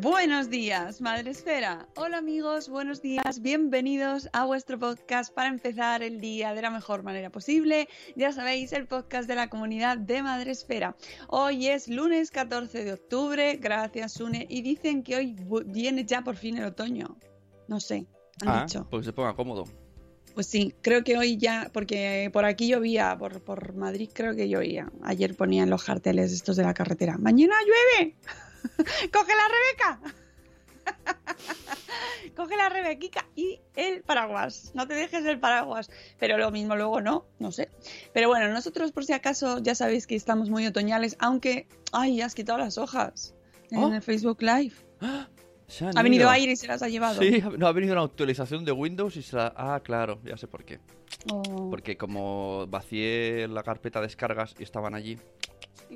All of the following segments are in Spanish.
Buenos días, Madre Esfera. Hola amigos, buenos días, bienvenidos a vuestro podcast para empezar el día de la mejor manera posible. Ya sabéis, el podcast de la comunidad de Madre Esfera. Hoy es lunes 14 de octubre, gracias Sune, y dicen que hoy viene ya por fin el otoño. No sé, han Ah, dicho. pues se ponga cómodo. Pues sí, creo que hoy ya, porque por aquí llovía, por, por Madrid creo que llovía. Ayer ponían los carteles estos de la carretera. ¡Mañana llueve! ¡Coge la Rebeca! Coge la Rebequica y el paraguas. No te dejes el paraguas. Pero lo mismo luego no, no sé. Pero bueno, nosotros por si acaso ya sabéis que estamos muy otoñales, aunque... ¡Ay, has quitado las hojas! En Oh. el Facebook Live. Han Ha venido ido. aire y se las ha llevado. Sí, no ha venido una actualización de Windows y se la... Ah, claro, ya sé por qué. Oh. Porque como vacié la carpeta de descargas y estaban allí.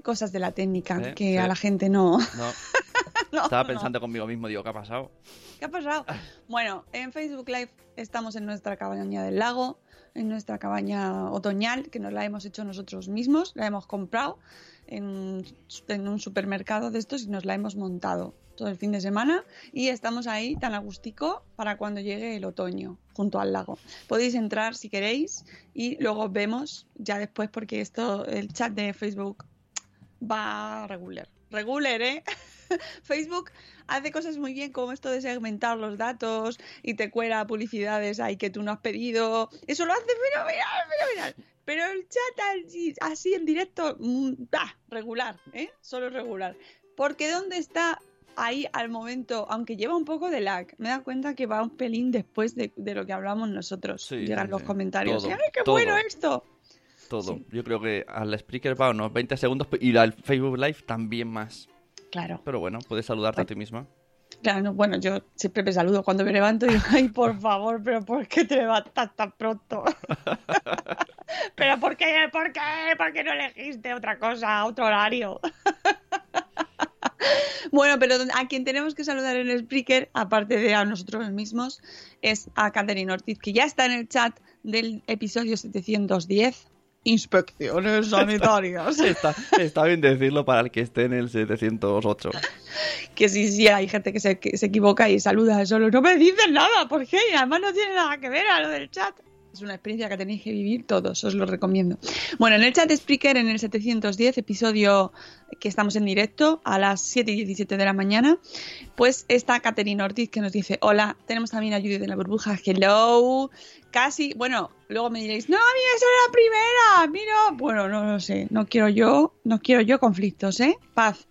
Cosas de la técnica Eh, que sí. a la gente no... No, no, estaba no. pensando conmigo mismo, digo, ¿qué ha pasado? ¿Qué ha pasado? Bueno, en Facebook Live estamos en nuestra cabaña del lago, en nuestra cabaña otoñal, que nos la hemos hecho nosotros mismos, la hemos comprado en, en un supermercado de estos y nos la hemos montado todo el fin de semana y estamos ahí tan agustico para cuando llegue el otoño junto al lago. Podéis entrar si queréis y luego vemos ya después porque esto, el chat de Facebook va regular. Regular, ¿eh? Facebook hace cosas muy bien como esto de segmentar los datos y te cuela publicidades ahí que tú no has pedido. Eso lo hace fenomenal, fenomenal. Pero el chat así, en directo, ah, regular, ¿eh? Solo regular. Porque ¿dónde está ahí al momento, aunque lleva un poco de lag, me da cuenta que va un pelín después de, de lo que hablamos nosotros. Sí, Llegan sí, los comentarios. Todo, ¡Ay, qué todo. bueno esto! Todo. Yo creo que al Spreaker va unos 20 segundos y al Facebook Live también más. Claro. Pero bueno, puedes saludarte a ti misma. Claro, no, bueno, yo siempre me saludo cuando me levanto y digo, ay, por favor, pero ¿por qué te levantas tan pronto? pero ¿por qué? ¿Por qué? ¿Por qué no elegiste otra cosa, otro horario? bueno, pero a quien tenemos que saludar en el Spreaker, aparte de a nosotros mismos, es a Catherine Ortiz, que ya está en el chat del episodio 710. Inspecciones sanitarias. Está, está bien decirlo para el que esté en el 708. que sí, sí, hay gente que se, que se equivoca y saluda solo. No me dicen nada, ¿por qué? Además no tiene nada que ver a lo del chat. Es una experiencia que tenéis que vivir todos, os lo recomiendo. Bueno, en el chat de Spreaker, en el 710, episodio que estamos en directo a las 7 y 17 de la mañana, pues está Caterina Ortiz que nos dice, hola, tenemos también a Judith de la burbuja, hello, casi, bueno, luego me diréis, no, mira, esa era la primera, mira, bueno, no lo sé, no quiero yo, no quiero yo conflictos, ¿eh? Paz.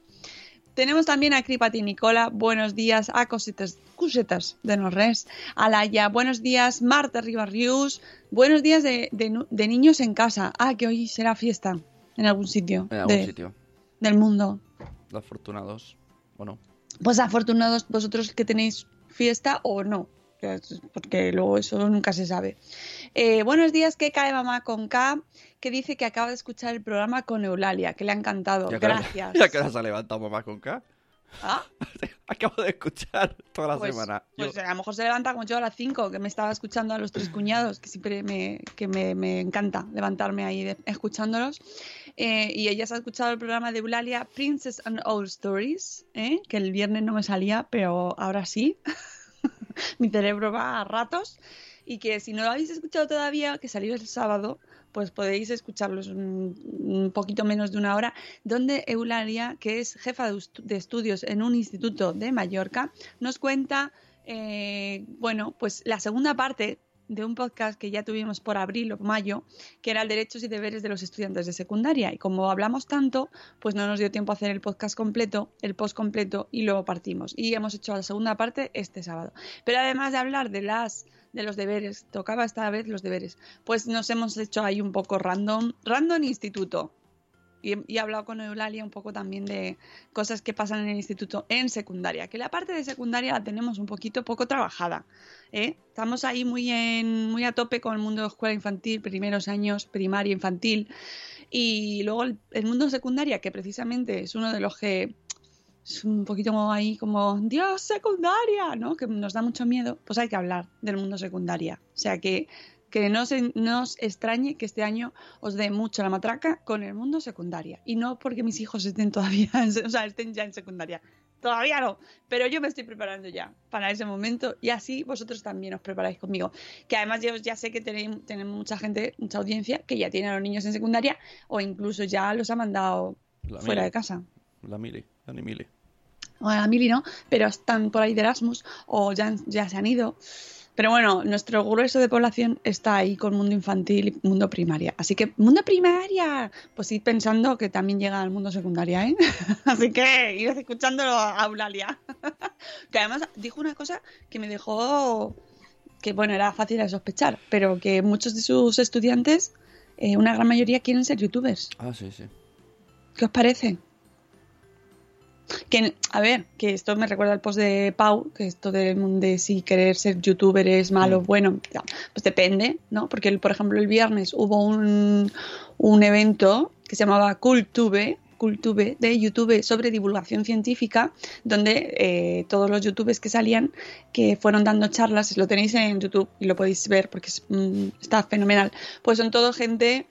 Tenemos también a Cripati Nicola, buenos días, a Cosetas, Cosetas de Norres, a Laia, buenos días, Marta Ribarrius, buenos días de, de- de niños en casa. Ah, que hoy será fiesta en algún sitio, En algún de- sitio. del mundo. Los afortunados. Bueno. Pues afortunados vosotros que tenéis fiesta o no, porque luego eso nunca se sabe. Eh, buenos días, que cae mamá con K, que dice que acaba de escuchar el programa con Eulalia, que le ha encantado. Ya Gracias. Ya que ahora se ha levantado mamá con K. Ah, Acabo de escuchar toda la pues, semana. Yo- pues a lo mejor se levanta como yo a las 5, que me estaba escuchando a los tres cuñados, que siempre me, que me, me encanta levantarme ahí de- escuchándolos. Eh, y ella se ha escuchado el programa de Eulalia, Princess and All Stories, ¿eh? que el viernes no me salía, pero ahora sí. Mi cerebro va a ratos. Y que si no lo habéis escuchado todavía, que salió el sábado, pues podéis escucharlos un, poquito menos de una hora, donde Eulalia, que es jefa de estudios en un instituto de Mallorca, nos cuenta, eh, bueno, pues la segunda parte de un podcast que ya tuvimos por abril o mayo, que era el derechos y deberes de los estudiantes de secundaria. Y como hablamos tanto, pues no nos dio tiempo a hacer el podcast completo, el post completo, y luego partimos. Y hemos hecho la segunda parte este sábado. Pero además de hablar de las de los deberes, tocaba esta vez los deberes, pues nos hemos hecho ahí un poco random, random instituto. Y, he- y he hablado con Eulalia un poco también de cosas que pasan en el instituto en secundaria, que la parte de secundaria la tenemos un poquito poco trabajada. ¿eh? Estamos ahí muy, en, muy a tope con el mundo de escuela infantil, primeros años, primaria, infantil. Y luego el, el mundo secundaria, que precisamente es uno de los que es un poquito ahí como, Dios, secundaria, ¿no? Que nos da mucho miedo. Pues hay que hablar del mundo secundaria. O sea que, que no, se, no os extrañe que este año os dé mucho la matraca con el mundo secundaria. Y no porque mis hijos estén todavía, o sea, estén ya en secundaria. Todavía no, pero yo me estoy preparando ya para ese momento y así vosotros también os preparáis conmigo. Que además yo ya sé que tenéis, tenemos mucha gente, mucha audiencia que ya tiene a los niños en secundaria o incluso ya los ha mandado La fuera Mili. de casa. La Mili, la ni Mili. O la Mili no, pero están por ahí de Erasmus o ya, ya se han ido. Pero bueno, nuestro grueso de población está ahí con mundo infantil y mundo primaria. Así que, mundo primaria, pues ir pensando que también llega al mundo secundaria, ¿eh? Así que ir escuchándolo a Eulalia. que además dijo una cosa que me dejó, que bueno, era fácil de sospechar, pero que muchos de sus estudiantes, eh, una gran mayoría quieren ser youtubers. Ah, sí, sí. ¿Qué os parece? Que, a ver, que esto me recuerda al post de Pau, que esto de, de si querer ser youtuber es malo, bueno, ya, pues depende, ¿no? Porque, el- por ejemplo, el viernes hubo un, un evento que se llamaba Cultube, Cultube de YouTube sobre divulgación científica, donde eh, todos los youtubers que salían, que fueron dando charlas, lo tenéis en YouTube y lo podéis ver porque es, mm, está fenomenal, pues son todo gente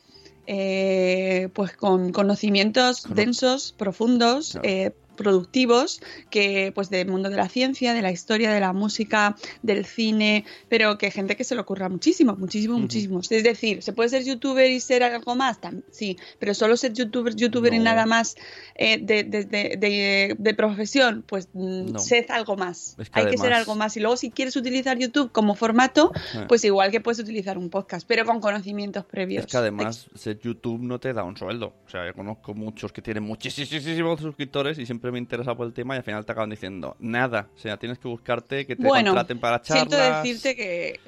eh, pues con conocimientos densos, profundos, eh, productivos, que pues del mundo de la ciencia, de la historia, de la música, del cine, pero que gente que se le ocurra muchísimo, muchísimo, muchísimo. Es decir, ¿se puede ser youtuber y ser algo más? Sí, pero solo ser youtuber, youtuber y nada más eh, de, de- de- profesión, pues mm, No. sed algo más. Es que Hay que ser algo más. Y luego si quieres utilizar YouTube como formato, Eh. pues igual que puedes utilizar un podcast, pero con conocimientos previos. Es que además ser YouTube no te da un sueldo. O sea, yo conozco muchos que tienen muchísimos suscriptores y siempre me interesa por el tema y al final te acaban diciendo nada. O sea, tienes que buscarte que te bueno, contraten para charlas. siento decirte que,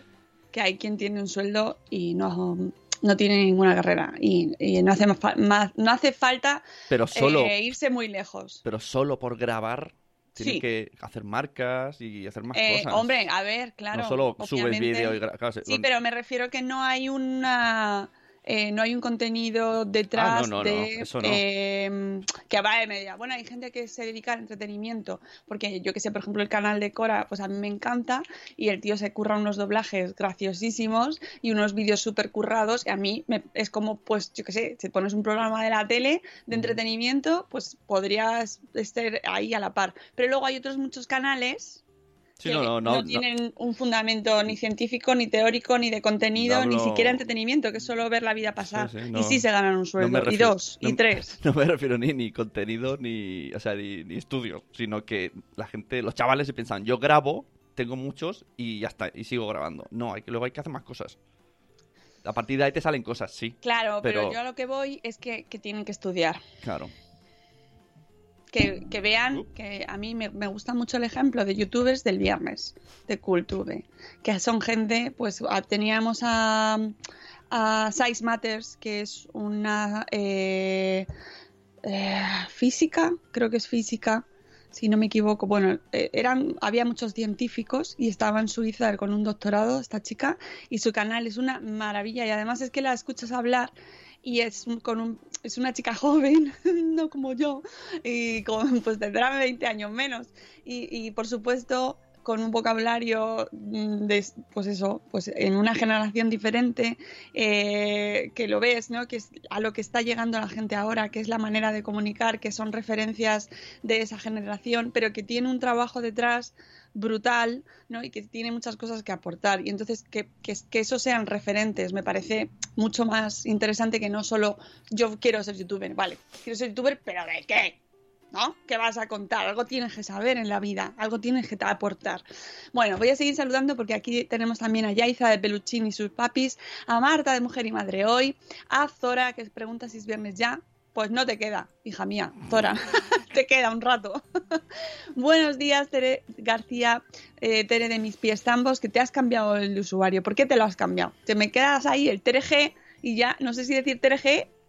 que hay quien tiene un sueldo y no, no tiene ninguna carrera y, y no, hace más más- no hace falta Pero solo, eh, irse muy lejos. pero solo por grabar tienes Sí. que hacer marcas y hacer más Eh, cosas. hombre, a ver, claro. no solo subes vídeo y gra- claro, se- Sí, pero me refiero que no hay una. Eh, no hay un contenido detrás Ah, no, no, no, de eso eh, que va de media. Bueno, hay gente que se dedica al entretenimiento, porque yo que sé, por ejemplo, el canal de Cora, pues a mí me encanta y el tío se curra unos doblajes graciosísimos y unos vídeos súper currados y a mí me- es como, pues yo que sé, si pones un programa de la tele de entretenimiento, pues podrías estar ahí a la par. Pero luego hay otros muchos canales Sí, que no, no, no, no. tienen un fundamento ni científico, ni teórico, ni de contenido, ni siquiera entretenimiento, que es solo ver la vida pasar. Sí, sí, no. Y sí se ganan un sueldo, y dos, y tres. No me refiero ni, ni contenido, ni, o sea, ni, ni estudio, sino que la gente, los chavales se piensan, yo grabo, tengo muchos y ya está, y sigo grabando. No, hay que, luego hay que hacer más cosas. A partir de ahí te salen cosas, sí. Claro, pero, Pero- yo a lo que voy es que, que tienen que estudiar. Claro. Que, que vean que a mí me, me gusta mucho el ejemplo de youtubers del viernes, de Cultube, que son gente, pues teníamos a, a Size Matters, que es una eh, eh, física, creo que es física, si no me equivoco. Bueno, eh, eran, había muchos científicos y estaba en Suiza con un doctorado esta chica y su canal es una maravilla y además es que la escuchas hablar y es con un, es una chica joven, no como yo, y con, pues tendrá 20 años menos. Y, y, por supuesto con un vocabulario mm, de, pues eso, pues en una generación diferente, eh, que lo ves, ¿no? Que es a lo que está llegando la gente ahora, que es la manera de comunicar, que son referencias de esa generación, pero que tiene un trabajo detrás brutal, ¿no? Y que tiene muchas cosas que aportar. Y entonces que, que, que eso sean referentes me parece mucho más interesante que no solo yo quiero ser youtuber, vale, quiero ser youtuber, pero ¿de qué? ¿No? ¿Qué vas a contar? Algo tienes que saber en la vida, algo tienes que aportar. Bueno, voy a seguir saludando porque aquí tenemos también a Yaiza de Peluchín y sus papis, a Marta de Mujer y Madre Hoy, a Zora que pregunta si es viernes ya. Pues no te queda, hija mía, Zora, te queda un rato. Buenos días, Tere García, eh, Tere de mis pies ambos, que te has cambiado el usuario. ¿Por qué te lo has cambiado? Te me quedas ahí el Tere G y ya, no sé si decir Tere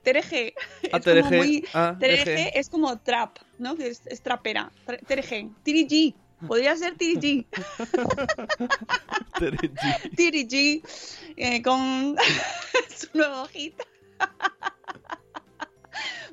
G Tereje. Ah, es como muy. Ah, es como trap, ¿no? Que es, es trapera. Tre- Tereje. Tiri G. Podría ser Tiri G. Tiri G. eh, con su nuevo hit.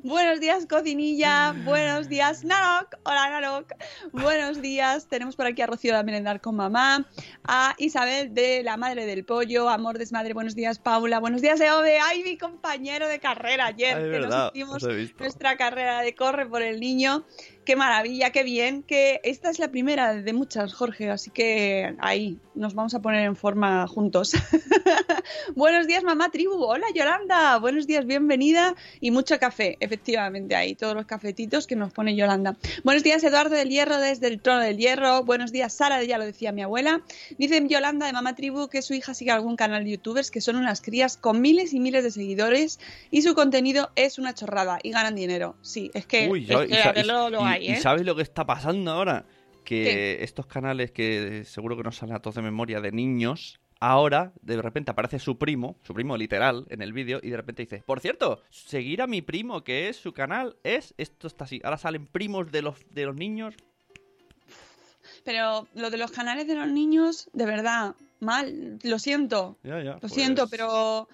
Buenos días, cocinilla. Buenos días, Narok. Hola, Narok. Buenos días. Tenemos por aquí a Rocío de Merendar con mamá. A Isabel de La Madre del Pollo. Amor Desmadre. Buenos días, Paula. Buenos días, Eove. Ay, mi compañero de carrera ayer. Ay, que verdad, nos hicimos nuestra carrera de Corre por el Niño. Qué maravilla, qué bien. Que esta es la primera de muchas, Jorge. Así que ahí nos vamos a poner en forma juntos. Buenos días, mamá tribu. Hola, Yolanda. Buenos días, bienvenida. Y mucho café, efectivamente, ahí. Todos los cafetitos que nos pone Yolanda. Buenos días, Eduardo del Hierro, desde el trono del Hierro. Buenos días, Sara, ya lo decía mi abuela. Dice Yolanda de Mamá Tribu que su hija sigue algún canal de youtubers que son unas crías con miles y miles de seguidores y su contenido es una chorrada y ganan dinero. Sí, es que, Uy, es ya- que lo y- ¿eh? sabes lo que está pasando ahora? Que ¿Qué? estos canales que seguro que nos salen a todos de memoria de niños, ahora de repente aparece su primo, su primo literal, en el vídeo, y de repente dice, por cierto, seguir a mi primo, que es su canal, es, esto está así. Ahora salen primos de los, de los niños. Pero lo de los canales de los niños, de verdad, mal, lo siento. Ya, ya. Lo pues- siento, pero.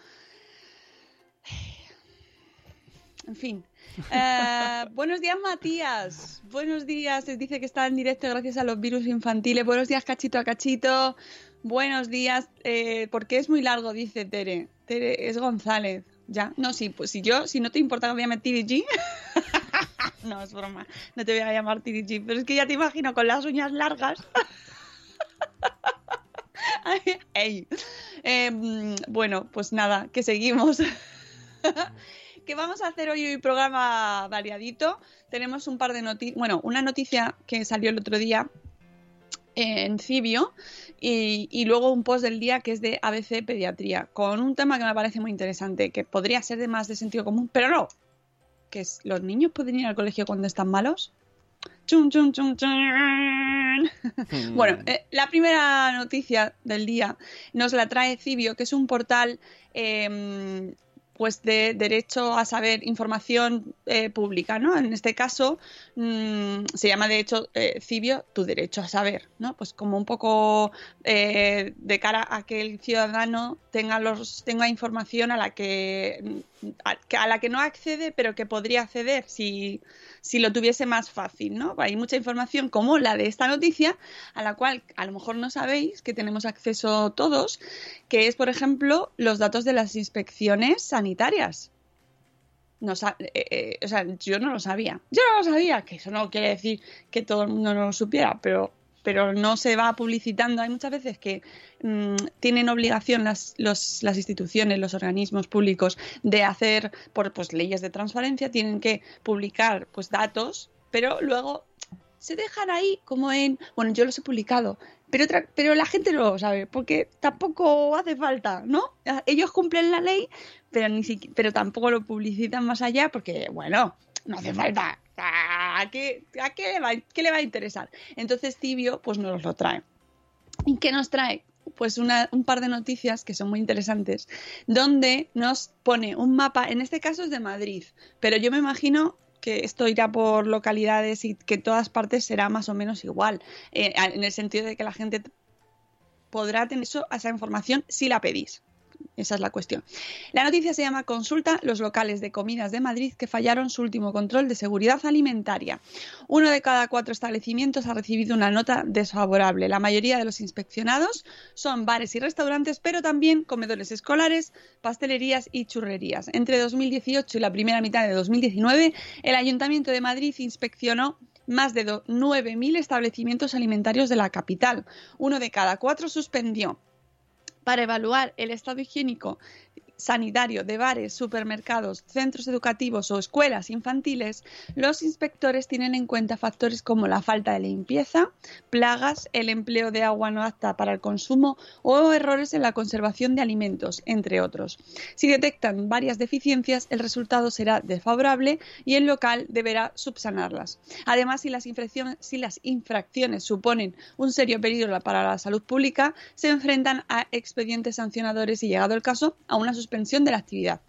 En fin. Eh, buenos días, Matías. Buenos días. Les dice que está en directo gracias a los virus infantiles. Buenos días, cachito a cachito. Buenos días. Eh, porque es muy largo, dice Tere. Tere es González. Ya. No, sí, pues si yo, si no te importa que me llame TVG. no, es broma. No te voy a llamar TVG. Pero es que ya te imagino con las uñas largas. Eh, bueno, pues nada, que seguimos. que vamos a hacer hoy un programa variadito. Tenemos un par de noticias. Bueno, una noticia que salió el otro día en Cibio y, y luego un post del día que es de ABC Pediatría, con un tema que me parece muy interesante, que podría ser de más de sentido común, pero no. Que es, ¿los niños pueden ir al colegio cuando están malos? Chun, chun, chun, chun. Bueno, eh, la primera noticia del día nos la trae Cibio, que es un portal eh, pues de derecho a saber información eh, pública, ¿no? En este caso mm, se llama de hecho eh, Cibio tu derecho a saber, ¿no? Pues como un poco eh, de cara a que el ciudadano tenga los tenga información a la que a, la que no accede, pero que podría acceder si si lo tuviese más fácil, ¿no? Hay mucha información como la de esta noticia, a la cual a lo mejor no sabéis que tenemos acceso todos, que es, por ejemplo, los datos de las inspecciones sanitarias. No sa- eh, eh, o sea, yo no lo sabía. Yo no lo sabía, que eso no quiere decir que todo el mundo no lo supiera, pero, pero no se va publicitando. Hay muchas veces que mm, tienen obligación las, los- las instituciones, los organismos públicos de hacer, por pues, leyes de transparencia, tienen que publicar pues, datos, pero luego se dejan ahí como en, bueno, yo los he publicado, pero, otra- pero la gente no lo sabe, porque tampoco hace falta, ¿no? Ellos cumplen la ley, pero, ni siqui- pero tampoco lo publicitan más allá, porque, bueno, no hace falta. ¿A qué, a qué le, va, qué le va a interesar? Entonces Tibio, pues nos lo trae. ¿Y qué nos trae? Pues una- un par de noticias que son muy interesantes, donde nos pone un mapa, en este caso es de Madrid, pero yo me imagino que esto irá por localidades y que todas partes será más o menos igual, eh, en el sentido de que la gente podrá tener eso, esa información si la pedís. Esa es la cuestión. La noticia se llama Consulta los locales de comidas de Madrid que fallaron su último control de seguridad alimentaria. Uno de cada cuatro establecimientos ha recibido una nota desfavorable. La mayoría de los inspeccionados son bares y restaurantes, pero también comedores escolares, pastelerías y churrerías. Entre 2018 y la primera mitad de 2019, el Ayuntamiento de Madrid inspeccionó más de 9.000 establecimientos alimentarios de la capital. Uno de cada cuatro suspendió para evaluar el estado higiénico sanitario de bares, supermercados, centros educativos o escuelas infantiles, los inspectores tienen en cuenta factores como la falta de limpieza, plagas, el empleo de agua no apta para el consumo o errores en la conservación de alimentos, entre otros. Si detectan varias deficiencias, el resultado será desfavorable y el local deberá subsanarlas. Además, si las, si las infracciones suponen un serio peligro para la salud pública, se enfrentan a expedientes sancionadores y, llegado el caso, a una suspensión suspensión de la actividad.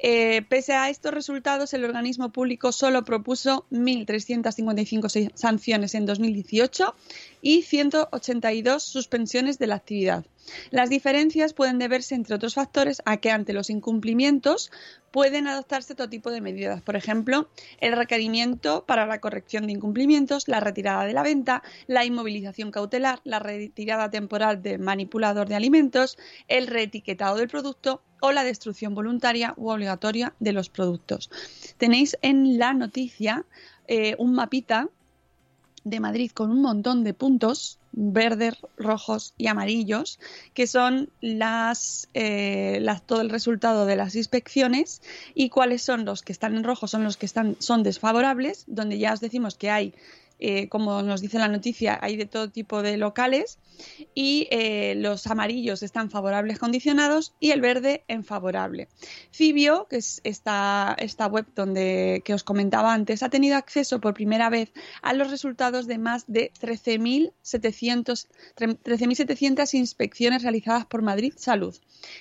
Eh, pese a estos resultados, el organismo público solo propuso 1.355 sanciones en 2018 y 182 suspensiones de la actividad. Las diferencias pueden deberse, entre otros factores, a que ante los incumplimientos pueden adoptarse todo tipo de medidas. Por ejemplo, el requerimiento para la corrección de incumplimientos, la retirada de la venta, la inmovilización cautelar, la retirada temporal del manipulador de alimentos, el reetiquetado del producto o la destrucción voluntaria u obligatoria de los productos. Tenéis en la noticia eh, un mapita de Madrid con un montón de puntos verdes, rojos y amarillos, que son eh, todo el resultado de las inspecciones y cuáles son los que están en rojo, son los que están, son desfavorables, donde ya os decimos que hay eh, como nos dice la noticia, hay de todo tipo de locales y eh, los amarillos están favorables condicionados y el verde en favorable. Cibio, que es esta, web donde, que os comentaba antes, ha tenido acceso por primera vez a los resultados de más de 13.700 inspecciones realizadas por Madrid Salud.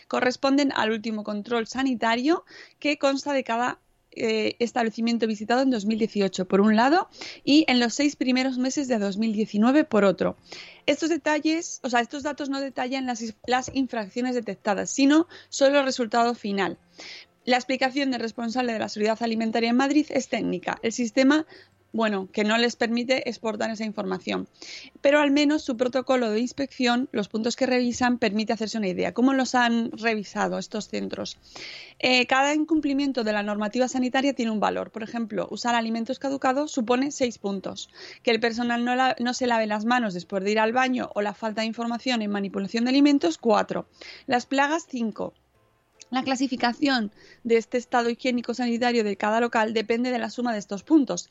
Corresponden al último control sanitario que consta de cada eh, establecimiento visitado en 2018, por un lado, y en los seis primeros meses de 2019, por otro. Estos detalles, o sea, estos datos no detallan las, las infracciones detectadas, sino solo el resultado final. La explicación del responsable de la seguridad alimentaria en Madrid es técnica. El sistema bueno, que no les permite exportar esa información. Pero al menos su protocolo de inspección, los puntos que revisan, permite hacerse una idea. ¿Cómo los han revisado estos centros? Eh, cada incumplimiento de la normativa sanitaria tiene un valor. Por ejemplo, usar alimentos caducados supone seis puntos. Que el personal no, no se lave las manos después de ir al baño o la falta de información en manipulación de alimentos, cuatro. Las plagas, cinco. La clasificación de este estado higiénico sanitario de cada local depende de la suma de estos puntos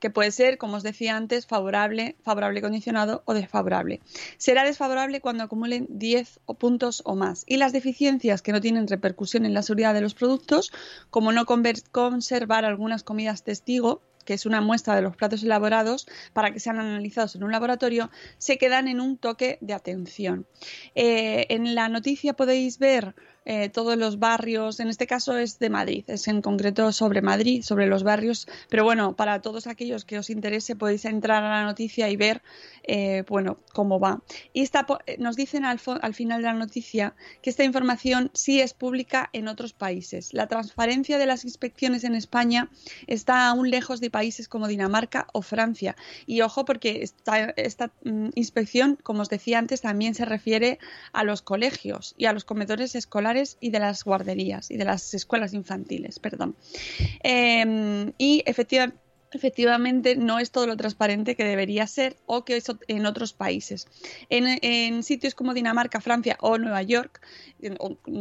que puede ser, como os decía antes, favorable, favorable condicionado o desfavorable. Será desfavorable cuando acumulen 10 puntos o más. Y las deficiencias que no tienen repercusión en la seguridad de los productos, como no conservar algunas comidas testigo, que es una muestra de los platos elaborados para que sean analizados en un laboratorio, se quedan en un toque de atención. Eh, en la noticia podéis ver eh, todos los barrios, en este caso es de Madrid, es en concreto sobre Madrid, sobre los barrios, pero bueno, para todos aquellos que os interese podéis entrar a la noticia y ver, eh, bueno, cómo va. Y esta, eh, nos dicen al, al final de la noticia que esta información sí es pública en otros países. La transparencia de las inspecciones en España está aún lejos de países como Dinamarca o Francia. Y ojo porque esta, esta mm, inspección, como os decía antes, también se refiere a los colegios y a los comedores escolares y de las guarderías y de las escuelas infantiles, perdón. Em, y efectivamente efectivamente no es todo lo transparente que debería ser o que es en otros países. En, sitios como Dinamarca, Francia o Nueva York,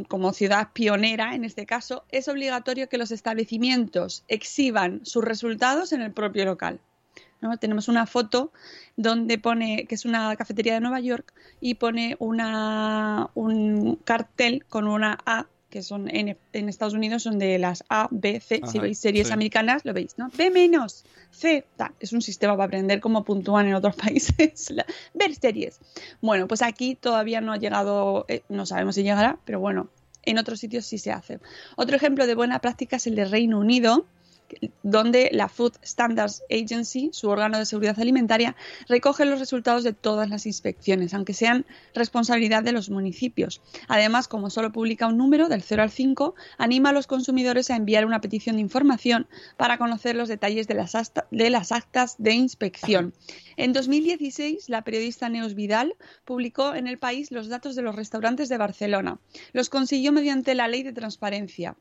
como ciudad pionera en este caso, es obligatorio que los establecimientos exhiban sus resultados en el propio local. Tenemos una foto donde pone que es una cafetería de Nueva York y pone una, un cartel con una A que son en, Estados Unidos son de las A, B, C. si veis series americanas, lo veis, ¿no? B menos, C, es un sistema para aprender cómo puntúan en otros países. ver series. Bueno, pues aquí todavía no ha llegado, eh, no sabemos si llegará, pero bueno, en otros sitios sí se hace. Otro ejemplo de buena práctica es el de Reino Unido, donde la Food Standards Agency, su órgano de seguridad alimentaria, recoge los resultados de todas las inspecciones, aunque sean responsabilidad de los municipios. Además, como solo publica un número del 0 al 5, anima a los consumidores a enviar una petición de información para conocer los detalles de las, de las actas de inspección. En 2016, la periodista Neus Vidal publicó en el país los datos de los restaurantes de Barcelona. Los consiguió mediante la ley de transparencia.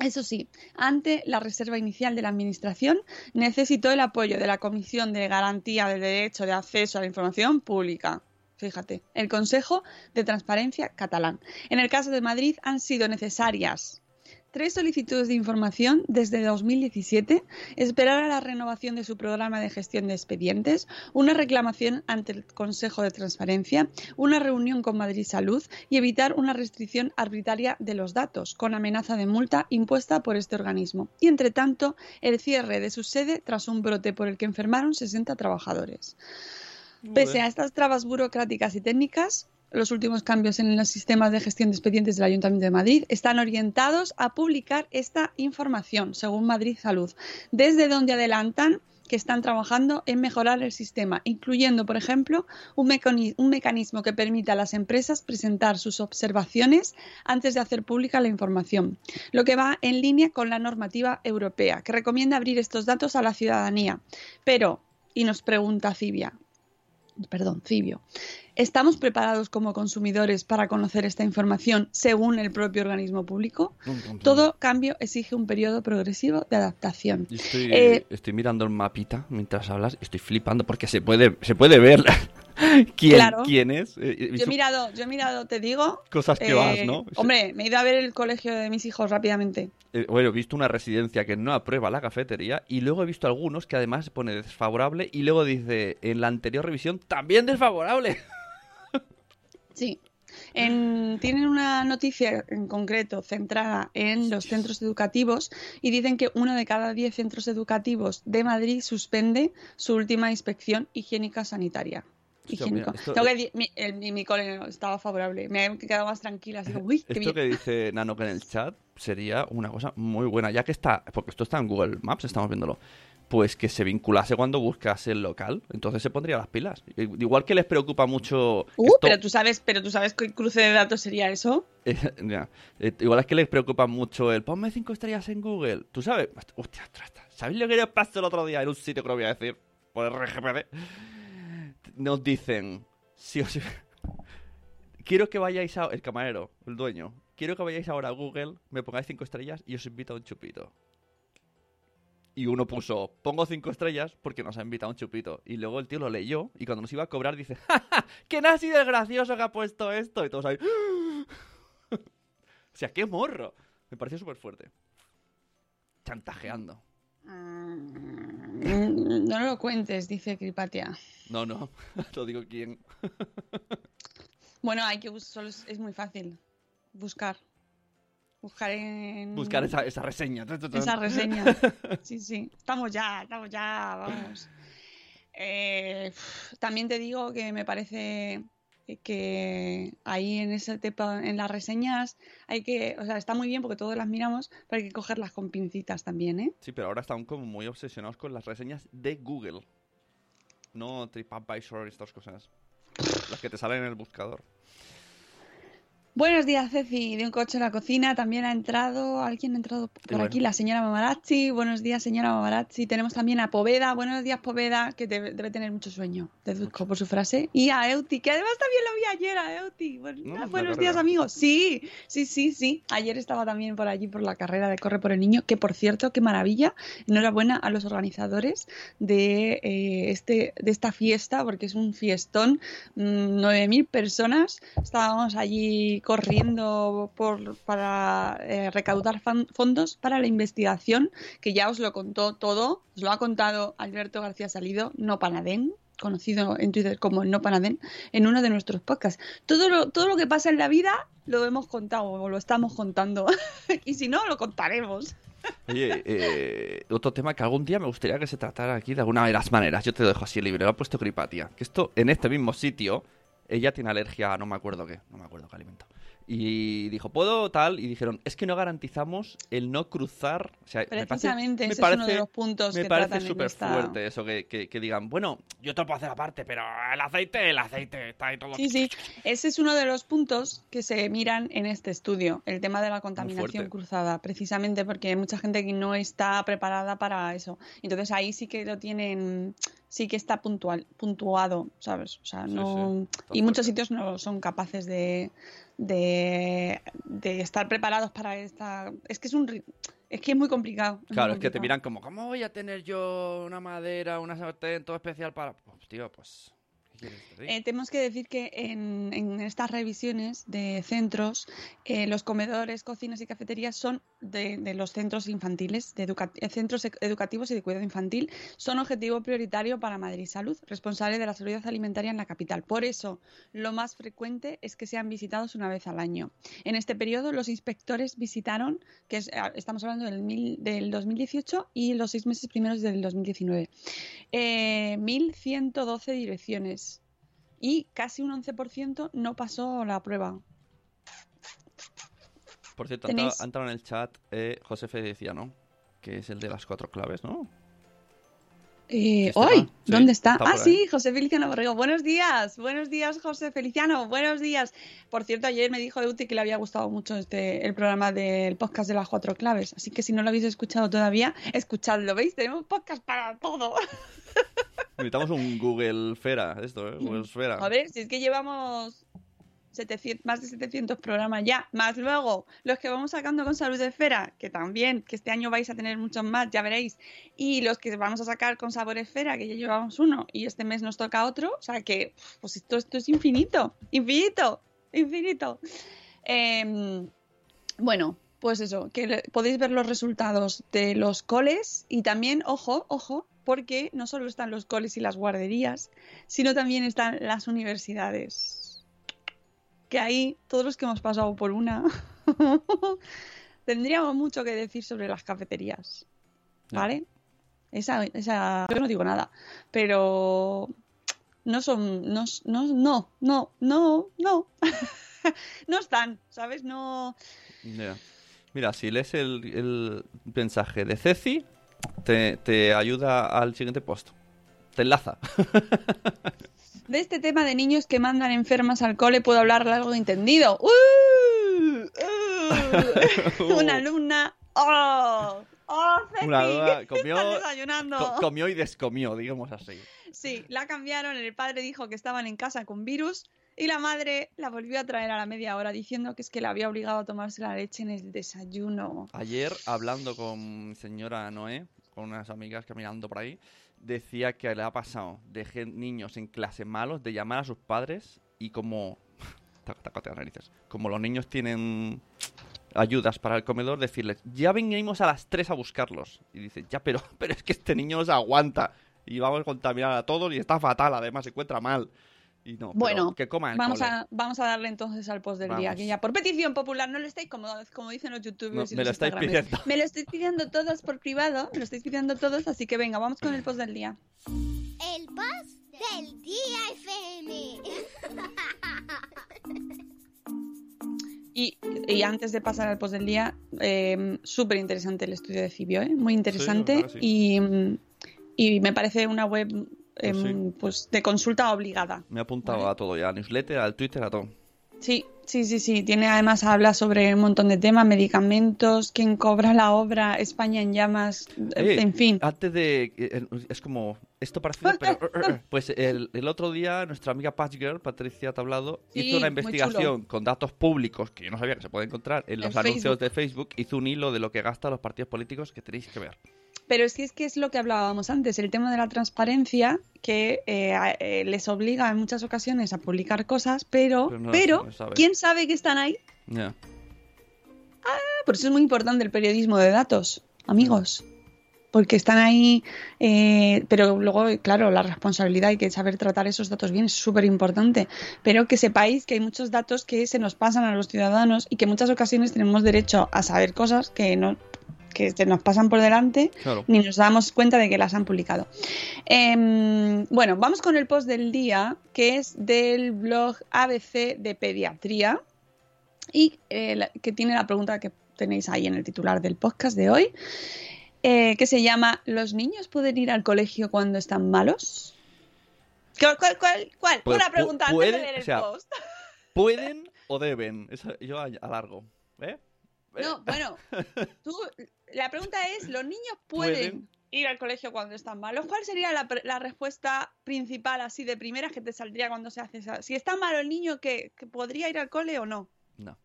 Eso sí, ante la reserva inicial de la Administración, necesitó el apoyo de la Comisión de Garantía del Derecho de Acceso a la Información Pública. Fíjate, el Consejo de Transparencia catalán. En el caso de Madrid han sido necesarias tres solicitudes de información desde 2017, esperar a la renovación de su programa de gestión de expedientes, una reclamación ante el Consejo de Transparencia, una reunión con Madrid Salud y evitar una restricción arbitraria de los datos, con amenaza de multa impuesta por este organismo. Y, entre tanto, el cierre de su sede tras un brote por el que enfermaron 60 trabajadores. Pese a estas trabas burocráticas y técnicas, los últimos cambios en los sistemas de gestión de expedientes del Ayuntamiento de Madrid están orientados a publicar esta información, según Madrid Salud, desde donde adelantan que están trabajando en mejorar el sistema, incluyendo, por ejemplo, un, mecanismo que permita a las empresas presentar sus observaciones antes de hacer pública la información, lo que va en línea con la normativa europea, que recomienda abrir estos datos a la ciudadanía. Pero, y nos pregunta Cibia, perdón, Cibio, ¿Estamos preparados como consumidores para conocer esta información según el propio organismo público? Todo cambio exige un periodo progresivo de adaptación. Estoy, eh, estoy mirando el mapita mientras hablas, estoy flipando porque se puede, se puede ver quién, quién es. Eh, yo he mirado, yo he mirado, te digo. Cosas que vas, eh, ¿no? Hombre, me he ido a ver el colegio de mis hijos rápidamente. Bueno, he visto una residencia que no aprueba la cafetería y luego he visto algunos que además pone desfavorable y luego dice en la anterior revisión también desfavorable. Sí. tienen una noticia en concreto centrada en los centros educativos y dicen que uno de cada diez centros educativos de Madrid suspende su última inspección higiénica sanitaria. Higiénico. mi, cole estaba favorable. Me he quedado más tranquila. esto que dice Nano en el chat sería una cosa muy buena, ya que está, porque esto está en Google Maps, estamos viéndolo pues que se vinculase cuando buscas el local. Entonces se pondría las pilas. Igual que les preocupa mucho. Uh, pero tú sabes, pero tú sabes qué cruce de datos sería eso. Eh, igual es que les preocupa mucho el ponme cinco estrellas en Google. Tú sabes. Hostia, ¿sabéis lo que yo pasé el otro día en un sitio que lo voy a decir? Por el RGPD. Nos dicen. Si os... Quiero que vayáis a. El camarero, el dueño. Quiero que vayáis ahora a Google, me pongáis cinco estrellas y os invito a un chupito. Y uno puso, pongo cinco estrellas porque nos ha invitado un chupito. Y luego el tío lo leyó y cuando nos iba a cobrar dice, ¡Ja, ja! ¡Qué nazi gracioso que ha puesto esto! Y todos ahí... o sea, qué morro. Me pareció súper fuerte. Chantajeando. Mm, no lo cuentes, dice Cripatia. No, no, lo digo quién. bueno, hay que solo es muy fácil buscar. Buscar en... Buscar esa, esa reseña. Esa reseña. Sí, sí. Estamos ya, estamos ya, vamos. Eh, también te digo que me parece que ahí en ese en las reseñas, hay que, o sea, está muy bien porque todos las miramos, pero hay que cogerlas con pincitas también, ¿eh? Sí, pero ahora están como muy obsesionados con las reseñas de Google. No TripAdvisor y estas cosas. Las que te salen en el buscador. Buenos días, Ceci, de un coche en la cocina. También ha entrado, alguien ha entrado por aquí, la señora Mamarazzi. Buenos días, señora Mamarazzi. Tenemos también a Poveda. Buenos días, Poveda, que debe, tener mucho sueño, deduzco por su frase. Y a Euti, que además también lo vi ayer, a Euti. buenos días, amigos. Sí, sí, sí, sí. Ayer estaba también por allí por la carrera de Corre por el Niño, que por cierto, qué maravilla. Enhorabuena a los organizadores de, eh, este, de esta fiesta, porque es un fiestón. 9.000 mm, personas. Estábamos allí corriendo por, para eh, recaudar fondos para la investigación, que ya os lo contó todo, os lo ha contado Alberto García Salido, no Panadén, conocido en Twitter como No Panadén, en uno de nuestros podcasts. Todo lo, todo lo que pasa en la vida lo hemos contado o lo estamos contando. y si no, lo contaremos. Oye, eh, otro tema que algún día me gustaría que se tratara aquí de alguna de las maneras. Yo te lo dejo así libre. Lo ha puesto Cripatia. Que esto, en este mismo sitio, ella tiene alergia a no me acuerdo qué. No me acuerdo qué alimento. Y dijo, ¿puedo tal? Y dijeron, es que no garantizamos el no cruzar. O sea, me parece- Precisamente, me ese parece, es uno de los puntos Me que parece súper fuerte eso, que, que- que digan, bueno, yo te lo puedo hacer aparte, pero el aceite, el aceite, está ahí todo. Sí, sí. Ese es uno de los puntos que se miran en este estudio, el tema de la contaminación cruzada, precisamente porque hay mucha gente que no está preparada para eso. Entonces ahí sí que lo tienen, sí que está puntual, puntuado, ¿sabes? O sea, no. sí. Y muchos sitios no son capaces de, de, de estar preparados para esta. Es que es un. Es que es muy complicado. muy Claro, es que te miran como, ¿cómo voy a tener yo una madera, una sartén, todo especial para...? Pues, tío, pues... Eh, tenemos que decir que en, estas revisiones de centros, eh, los comedores, cocinas y cafeterías son de, los centros infantiles, de eh, centros ec- educativos y de cuidado infantil, son objetivo prioritario para Madrid Salud, responsable de la seguridad alimentaria en la capital. Por eso, lo más frecuente es que sean visitados una vez al año. En este periodo, los inspectores visitaron, que es- ah, estamos hablando del, mil- del 2018 y los seis meses primeros del 2019, eh, 1.112 direcciones y casi un 11% no pasó la prueba. Por cierto, ha entrado, en el chat eh, José Feliciano, que es el de las cuatro claves, ¿no? Eh. ¿Hoy? Sí, ¿Dónde está? está ah, sí, José Feliciano Borrego. Buenos días, buenos días, José Feliciano, buenos días. Por cierto, ayer me dijo Euti que le había gustado mucho este el programa del podcast de las cuatro claves. Así que si no lo habéis escuchado todavía, escuchadlo, ¿veis? Tenemos podcast para todo. Necesitamos un Google Fera, esto, ¿eh? Google Esfera. A ver, si es que llevamos 700, más de 700 programas ya, más luego los que vamos sacando con Salud Esfera, que también, que este año vais a tener muchos más, ya veréis, y los que vamos a sacar con Sabor Esfera, que ya llevamos uno, y este mes nos toca otro, o sea que, pues esto, esto es infinito, infinito, infinito. Em, bueno, pues eso, que podéis ver los resultados de los coles y también, ojo, ojo, porque no solo están los coles y las guarderías, sino también están las universidades. Que ahí, todos los que hemos pasado por una, tendríamos mucho que decir sobre las cafeterías. ¿Vale? Esa, esa, yo no digo nada, pero no son, no, no, no, no, no, no, no están, ¿sabes? No. Mira, si lees el, el mensaje de Ceci, te, te ayuda al siguiente post. Te enlaza. De este tema de niños que mandan enfermas al cole puedo hablar largo y entendido. ¡Uh! ¡Uh! Una alumna. ¡Oh! ¡Oh! Una ¿Qué comió, co- comió y descomió, digamos así. Sí, la cambiaron. El padre dijo que estaban en casa con virus y la madre la volvió a traer a la media hora diciendo que es que la había obligado a tomarse la leche en el desayuno. Ayer, hablando con señora Noé, unas amigas caminando por ahí, decía que le ha pasado de niños en clase malos de llamar a sus padres y como... Narices. Como los niños tienen ayudas para el comedor, decirles, ya venimos a las 3 a buscarlos. Y dice, ya, pero, pero es que este niño no se aguanta. Y vamos a contaminar a todos y está fatal, además se encuentra mal. Y no, Bueno, que coma en el vamos cole. a, vamos a darle entonces al post del día, que ya por petición popular no lo estáis como, como dicen los No, youtubers y me los lo estáis instagramers. pidiendo. Me lo estáis pidiendo todos por privado, me lo estáis pidiendo todos, así que venga, vamos con el post del día. El post del día FM. Y, y antes de pasar al post del día, eh, súper interesante el estudio de Cibio, ¿eh? muy interesante sí. y, y me parece una web Pues sí. em, pues de consulta obligada. Me he apuntado a todo ya, al newsletter, al Twitter, a todo. Sí, sí, sí, sí. Tiene además habla sobre un montón de temas, medicamentos, quién cobra la obra, España en llamas, Oye, en fin. Antes de. eh, Es como. Esto parecido, pero. Pues el, el otro día, nuestra amiga Patchgirl, Patricia Tablado, Sí, hizo una investigación con datos públicos que yo no sabía que se puede encontrar en los En anuncios Facebook. de Facebook. Hizo un hilo de lo que gastan los partidos políticos que tenéis que ver. Pero es que es que es lo que hablábamos antes, el tema de la transparencia que eh, eh, les obliga en muchas ocasiones a publicar cosas, pero, Pero no- pero, no sabe. ¿quién sabe que están ahí? Ya. Por eso es muy importante el periodismo de datos, amigos. Porque están ahí, eh, pero luego, claro, la responsabilidad hay que saber tratar esos datos bien, es súper importante. Pero que sepáis que hay muchos datos que se nos pasan a los ciudadanos y que en muchas ocasiones tenemos derecho a saber cosas que no que se nos pasan por delante Claro. ni nos damos cuenta de que las han publicado. Em, bueno, vamos con el post del día, que es del blog ABC de Pediatría. y eh, que tiene la pregunta que tenéis ahí en el titular del podcast de hoy, eh, que se llama ¿Los niños pueden ir al colegio cuando están malos? ¿Cuál? cuál, cuál, cuál? Pues, Una pregunta antes puede- de leer el o sea, post. ¿Pueden o deben? Esa- yo alargo. ¿Eh? No, bueno, tú, la pregunta es, ¿los niños pueden, Pueden. ir al colegio cuando están malos? ¿Cuál sería la, la respuesta principal así de primeras que te saldría cuando se hace esa? Si está malo el niño, ¿que, que podría ir al cole o no? No.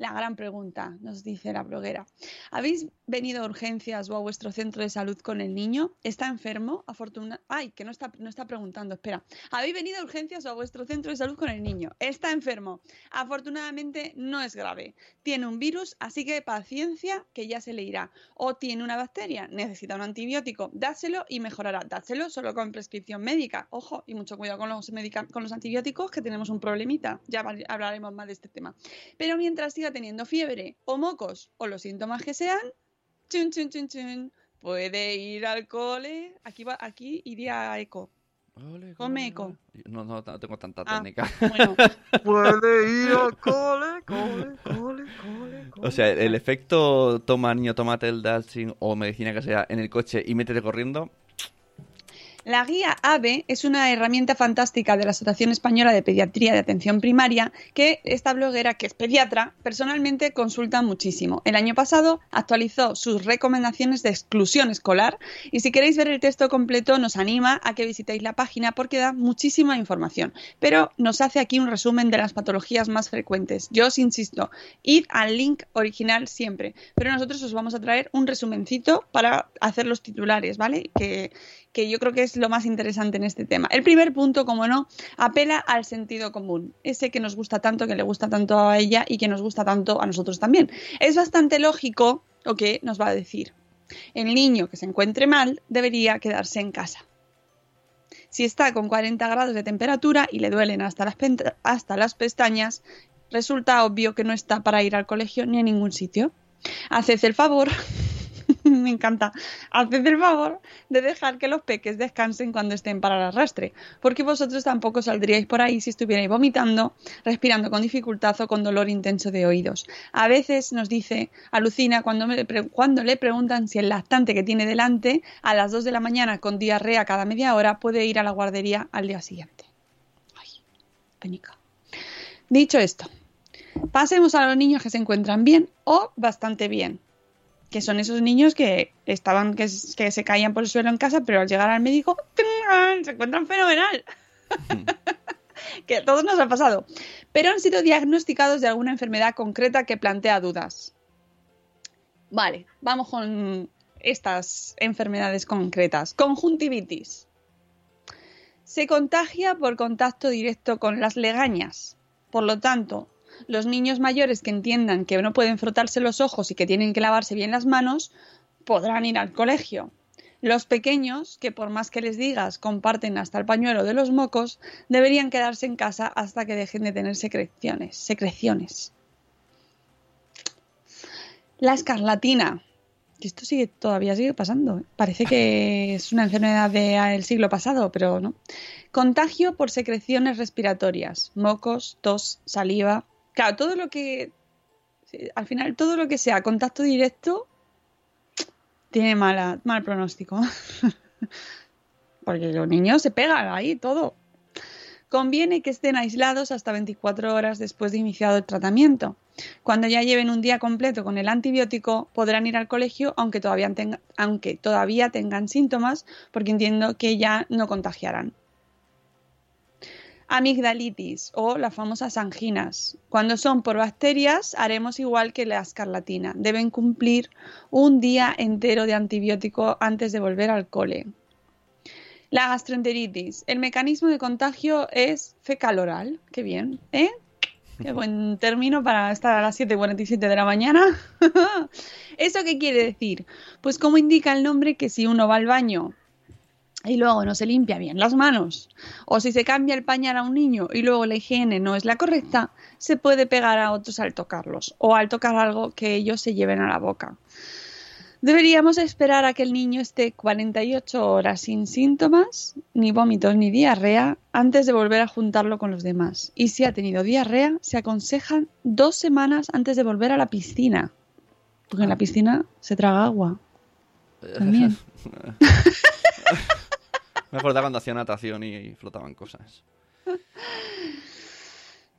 La gran pregunta, nos dice la bloguera. ¿Habéis venido a urgencias o a vuestro centro de salud con el niño? ¿Está enfermo? Afortuna... Ay, que no está, no está preguntando, espera. ¿Habéis venido a urgencias o a vuestro centro de salud con el niño? Está enfermo. Afortunadamente no es grave. Tiene un virus, así que paciencia que ya se le irá. O tiene una bacteria, necesita un antibiótico. Dáselo y mejorará. Dáselo solo con prescripción médica. Ojo, y mucho cuidado con los, antibióticos que tenemos un problemita. Ya hablaremos más de este tema. Pero mientras siga teniendo fiebre o mocos o los síntomas que sean, chun, chun, chun, chun, puede ir al cole. Aquí, va, aquí iría a eco. Come eco. No, no, no tengo tanta Ah, técnica. bueno. Puede ir al cole, cole, cole, cole, O sea, el efecto toma niño, tómate el Dalsin o medicina que sea en el coche y métete corriendo. La guía AVE es una herramienta fantástica de la Asociación Española de Pediatría de Atención Primaria que esta bloguera, que es pediatra, personalmente consulta muchísimo. El año pasado actualizó sus recomendaciones de exclusión escolar y si queréis ver el texto completo nos anima a que visitéis la página porque da muchísima información. Pero nos hace aquí un resumen de las patologías más frecuentes. Yo os insisto, id al link original siempre, pero nosotros os vamos a traer un resumencito para hacer los titulares, ¿vale? Que, que yo creo que es lo más interesante en este tema. El primer punto, como no, apela al sentido común, ese que nos gusta tanto, que le gusta tanto a ella y que nos gusta tanto a nosotros también. Es bastante lógico lo que nos va a decir. El niño que se encuentre mal debería quedarse en casa. Si está con 40 grados de temperatura y le duelen hasta las, hasta las pestañas, resulta obvio que no está para ir al colegio ni a ningún sitio. Haced el favor, me encanta, haced el favor de dejar que los peques descansen cuando estén para el arrastre, porque vosotros tampoco saldríais por ahí si estuvierais vomitando, respirando con dificultad o con dolor intenso de oídos. A veces nos dice, alucina cuando, me cuando le preguntan si el lactante que tiene delante a las 2 de la mañana con diarrea cada media hora puede ir a la guardería al día siguiente. Ay. Dicho esto, pasemos a los niños que se encuentran bien o bastante bien que son esos niños que estaban que, se caían por el suelo en casa, pero al llegar al médico ¡tran! se encuentran fenomenal. que a todos nos ha pasado. Pero han sido diagnosticados de alguna enfermedad concreta que plantea dudas. Vale, vamos con estas enfermedades concretas. Conjuntivitis. Se contagia por contacto directo con las legañas. Por lo tanto, los niños mayores que entiendan que no pueden frotarse los ojos y que tienen que lavarse bien las manos, podrán ir al colegio. Los pequeños, que por más que les digas comparten hasta el pañuelo de los mocos, deberían quedarse en casa hasta que dejen de tener secreciones. secreciones. La escarlatina. Esto sigue, todavía sigue pasando. Parece que es una enfermedad del siglo pasado, pero no. Contagio por secreciones respiratorias, mocos, tos, saliva. Claro, todo lo que. Al final, todo lo que sea contacto directo tiene mala, mal pronóstico. Porque los niños se pegan ahí, todo. Conviene que estén aislados hasta 24 horas después de iniciado el tratamiento. Cuando ya lleven un día completo con el antibiótico, podrán ir al colegio aunque todavía, aunque todavía tengan síntomas, porque entiendo que ya no contagiarán. Amigdalitis o las famosas anginas. Cuando son por bacterias, haremos igual que la escarlatina. Deben cumplir un día entero de antibiótico antes de volver al cole. La gastroenteritis. El mecanismo de contagio es fecal-oral. Qué bien, ¿eh? Qué buen término para estar a las 7.47 de la mañana. ¿Eso qué quiere decir? Pues como indica el nombre que si uno va al baño y luego no se limpia bien las manos, o si se cambia el pañal a un niño y luego la higiene no es la correcta, se puede pegar a otros al tocarlos o al tocar algo que ellos se lleven a la boca. Deberíamos esperar a que el niño esté 48 horas sin síntomas, ni vómitos ni diarrea, antes de volver a juntarlo con los demás. Y si ha tenido diarrea, se aconsejan dos semanas antes de volver a la piscina. Porque en la piscina se traga agua. También. Me acordaba cuando hacía natación y flotaban cosas.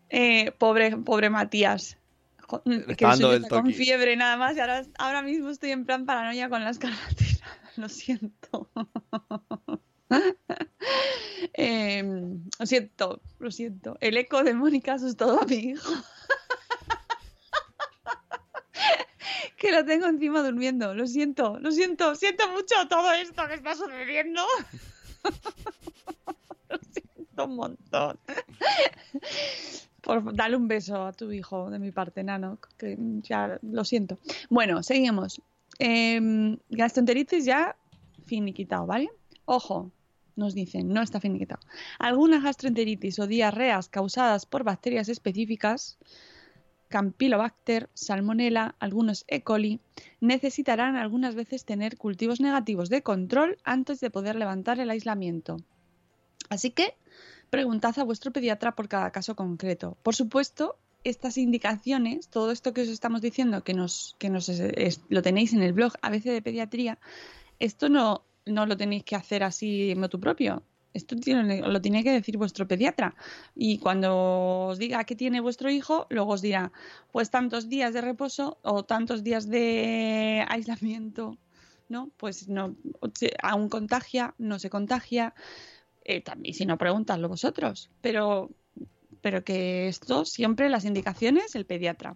Eh, pobre, pobre Matías. Le Que el con fiebre nada más y ahora, ahora mismo estoy en plan paranoia con las carreteras. Lo siento. Eh, lo siento, lo siento. El eco de Mónica asustó a mi hijo. que lo tengo encima durmiendo. Lo siento, lo siento, siento mucho todo esto que está sucediendo. Lo siento un montón. Por darle un beso a tu hijo de mi parte, Nano, que ya lo siento. Bueno, seguimos. Eh, gastroenteritis ya finiquitado, ¿vale? Ojo, nos dicen, no está finiquitado. Algunas gastroenteritis o diarreas causadas por bacterias específicas, Campylobacter, Salmonella, algunos E. coli, necesitarán algunas veces tener cultivos negativos de control antes de poder levantar el aislamiento. Así que preguntad a vuestro pediatra por cada caso concreto. Por supuesto, estas indicaciones, todo esto que os estamos diciendo, que nos, que nos lo tenéis en el blog ABC de Pediatría, esto no, no lo tenéis que hacer así motu propio. Esto lo tiene que decir vuestro pediatra. Y cuando os diga que tiene vuestro hijo, luego os dirá, pues tantos días de reposo o tantos días de aislamiento, ¿no? Pues no, aún contagia, no se contagia. Eh, también, si no, preguntadlo vosotros. Pero, pero que esto siempre las indicaciones, el pediatra.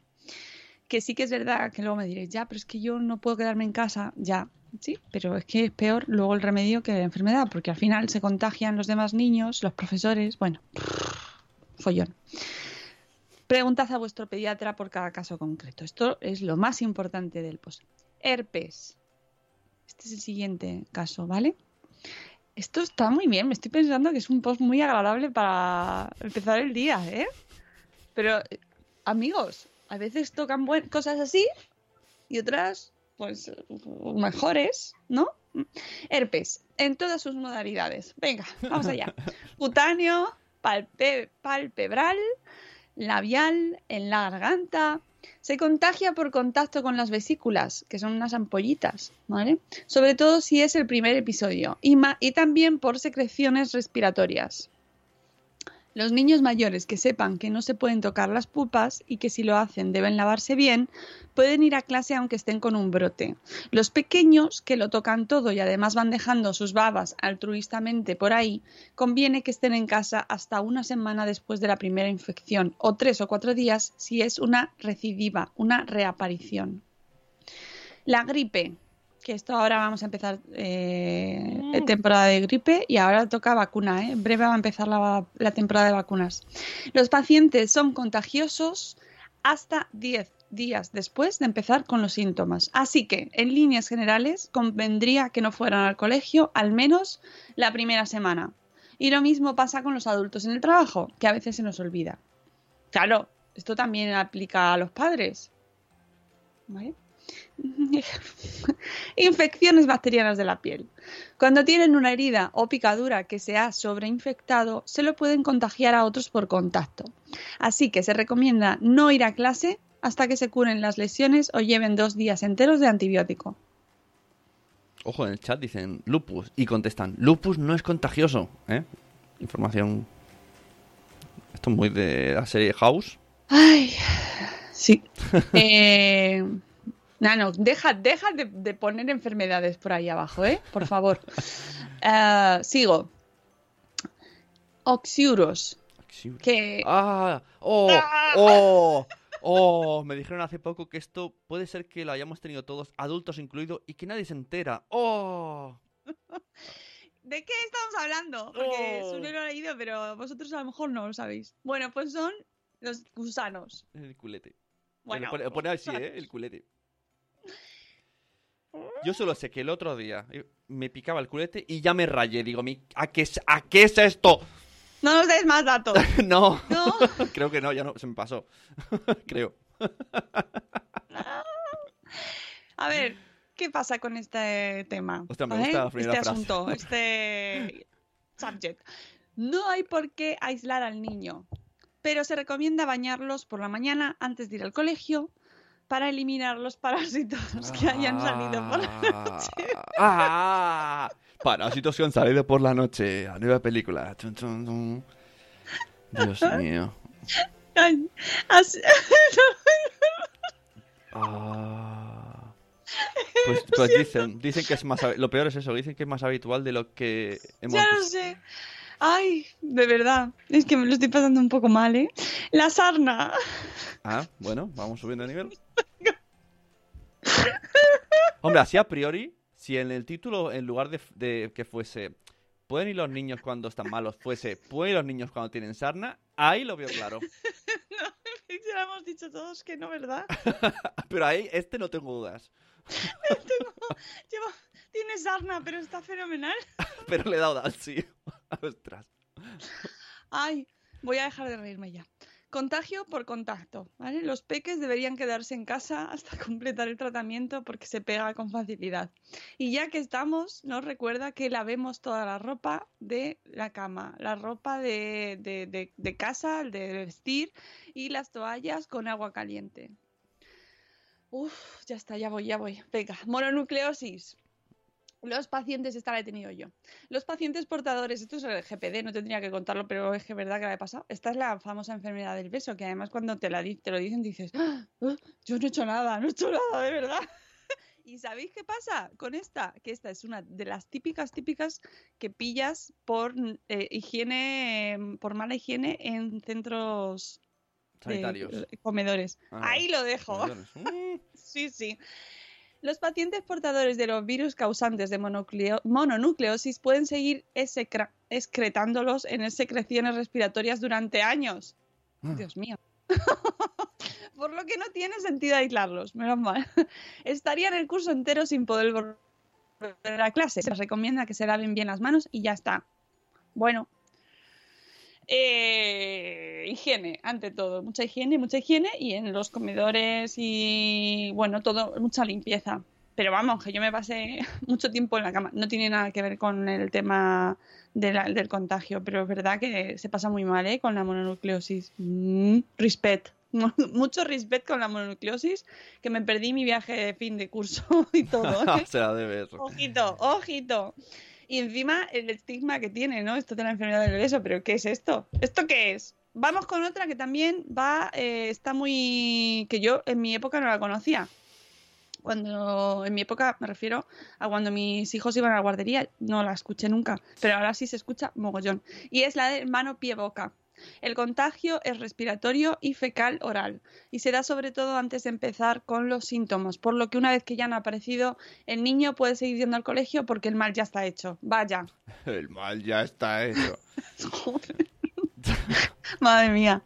Que sí que es verdad que luego me diréis, ya, pero es que yo no puedo quedarme en casa, ya, sí, pero es que es peor luego el remedio que la enfermedad, porque al final se contagian los demás niños, los profesores, bueno, follón. Preguntad a vuestro pediatra por cada caso concreto. Esto es lo más importante del post. Herpes. Este es el siguiente caso, ¿vale? Esto está muy bien. Me estoy pensando que es un post muy agradable para empezar el día, ¿eh? Pero, eh, amigos, a veces tocan buen- cosas así y otras, pues, mejores, ¿no? Herpes, en todas sus modalidades. Venga, vamos allá. Cutáneo, palpe- palpebral, labial, en la garganta. Se contagia por contacto con las vesículas, que son unas ampollitas, ¿vale? Sobre todo si es el primer episodio. Y también por secreciones respiratorias. Los niños mayores que sepan que no se pueden tocar las pupas y que si lo hacen deben lavarse bien, pueden ir a clase aunque estén con un brote. Los pequeños que lo tocan todo y además van dejando sus babas altruistamente por ahí, conviene que estén en casa hasta una semana después de la primera infección o tres o cuatro días si es una recidiva, una reaparición. La gripe, que esto ahora vamos a empezar eh, temporada de gripe y ahora toca vacuna, ¿eh? en breve va a empezar la, la temporada de vacunas. Los pacientes son contagiosos hasta 10 días después de empezar con los síntomas. Así que, en líneas generales, convendría que no fueran al colegio al menos la primera semana. Y lo mismo pasa con los adultos en el trabajo, que a veces se nos olvida. Claro, esto también aplica a los padres. ¿Vale? Infecciones bacterianas de la piel. Cuando tienen una herida o picadura que se ha sobreinfectado, se lo pueden contagiar a otros por contacto. Así que se recomienda no ir a clase hasta que se curen las lesiones o lleven dos días enteros de antibiótico. Ojo, en el chat dicen lupus y contestan, lupus no es contagioso, ¿eh? Información... Esto es muy de la serie House. Ay, sí. Eh, Nano, deja, deja de, de poner enfermedades por ahí abajo, ¿eh? Por favor. Eh, sigo. Oxiuros. Que... ¡Ah! ¡Oh! ¡Oh! ¡Oh! Me dijeron hace poco que esto puede ser que lo hayamos tenido todos, adultos incluidos, y que nadie se entera. ¡Oh! ¿De qué estamos hablando? Porque Oh. Sune lo ha leído, pero vosotros a lo mejor no lo sabéis. Bueno, pues son los gusanos. El culete. Bueno, pone, pone así, ¿eh? El culete. Yo solo sé que el otro día eh, me picaba el culete y ya me rayé. Digo, "Mi- ¿a qué, es- ¿a qué es esto? No nos des más datos. no. No. Creo que no, ya no, se me pasó. Creo. A ver, ¿qué pasa con este tema? Hostia, me ¿Vale? gusta la primera este frase. asunto, este subject. No hay por qué aislar al niño, pero se recomienda bañarlos por la mañana antes de ir al colegio para eliminar los parásitos que hayan salido por la noche. ¡Ah! Parásitos que han salido por la noche. A nueva película. Dios mío. Ay, así- Ah. Pues, pues dicen, dicen que es más lo peor es eso, dicen que es más habitual de lo que hemos ya lo sé. Ay, de verdad, es que me lo estoy pasando un poco mal, ¿eh? La sarna. Ah, bueno, vamos subiendo de nivel. Hombre, así a priori, si en el título, en lugar de, de que fuese ¿Pueden ir los niños cuando están malos? fuese ¿Pueden ir los niños cuando tienen sarna? Ahí lo veo claro. Ya lo hemos dicho todos que no, ¿verdad? Pero ahí, este no tengo dudas. Lleva- Tiene sarna, pero está fenomenal. Pero le he dado al sí. Ostras. Ay, voy a dejar de reírme ya. Contagio por contacto, ¿vale? Los peques deberían quedarse en casa hasta completar el tratamiento porque se pega con facilidad. Y ya que estamos, nos recuerda que lavemos toda la ropa de la cama, la ropa de, de- de- de casa, de vestir y las toallas con agua caliente. Uf, ya está, ya voy, ya voy. Venga, mononucleosis. Los pacientes, esta la he tenido yo. Los pacientes portadores, esto es el GPD, no tendría que contarlo, pero es que es verdad que la he pasado. Esta es la famosa enfermedad del beso, que además cuando te, la, te lo dicen dices, "Ah, ah, yo no he hecho nada, no he hecho nada, de verdad. ¿Y sabéis qué pasa con esta? Que esta es una de las típicas, típicas que pillas por eh, higiene, eh, por mala higiene en centros de- Sanitarios. comedores. Ah, Ahí lo dejo. comedores. Mm. Sí, sí. Los pacientes portadores de los virus causantes de mononucleosis pueden seguir excre- excretándolos en secreciones respiratorias durante años. Ah. Dios mío. Por lo que no tiene sentido aislarlos, menos mal. Estarían el curso entero sin poder volver a clase. Se recomienda que se laven bien las manos y ya está. Bueno. Eh, higiene, ante todo. Mucha higiene, mucha higiene y en los comedores y bueno, todo, mucha limpieza. Pero vamos, que yo me pasé mucho tiempo en la cama. No tiene nada que ver con el tema de la- del contagio, pero es verdad que se pasa muy mal ¿eh? con la mononucleosis. Mm, respect. Mucho respect con la mononucleosis, que me perdí mi viaje de fin de curso y todo. ¿eh? Se la debe eso. Ojito, ojito. Y encima el estigma que tiene, ¿no? Esto de la enfermedad del beso, pero ¿qué es esto? ¿Esto qué es? Vamos con otra que también va, eh, está muy... que yo en mi época no la conocía. Cuando, en mi época me refiero a cuando mis hijos iban a la guardería, no la escuché nunca, pero ahora sí se escucha mogollón. Y es la de mano-pie-boca. El contagio es respiratorio y fecal oral y se da sobre todo antes de empezar con los síntomas, por lo que una vez que ya han aparecido, el niño puede seguir yendo al colegio porque el mal ya está hecho. Vaya, El mal ya está hecho. madre mía.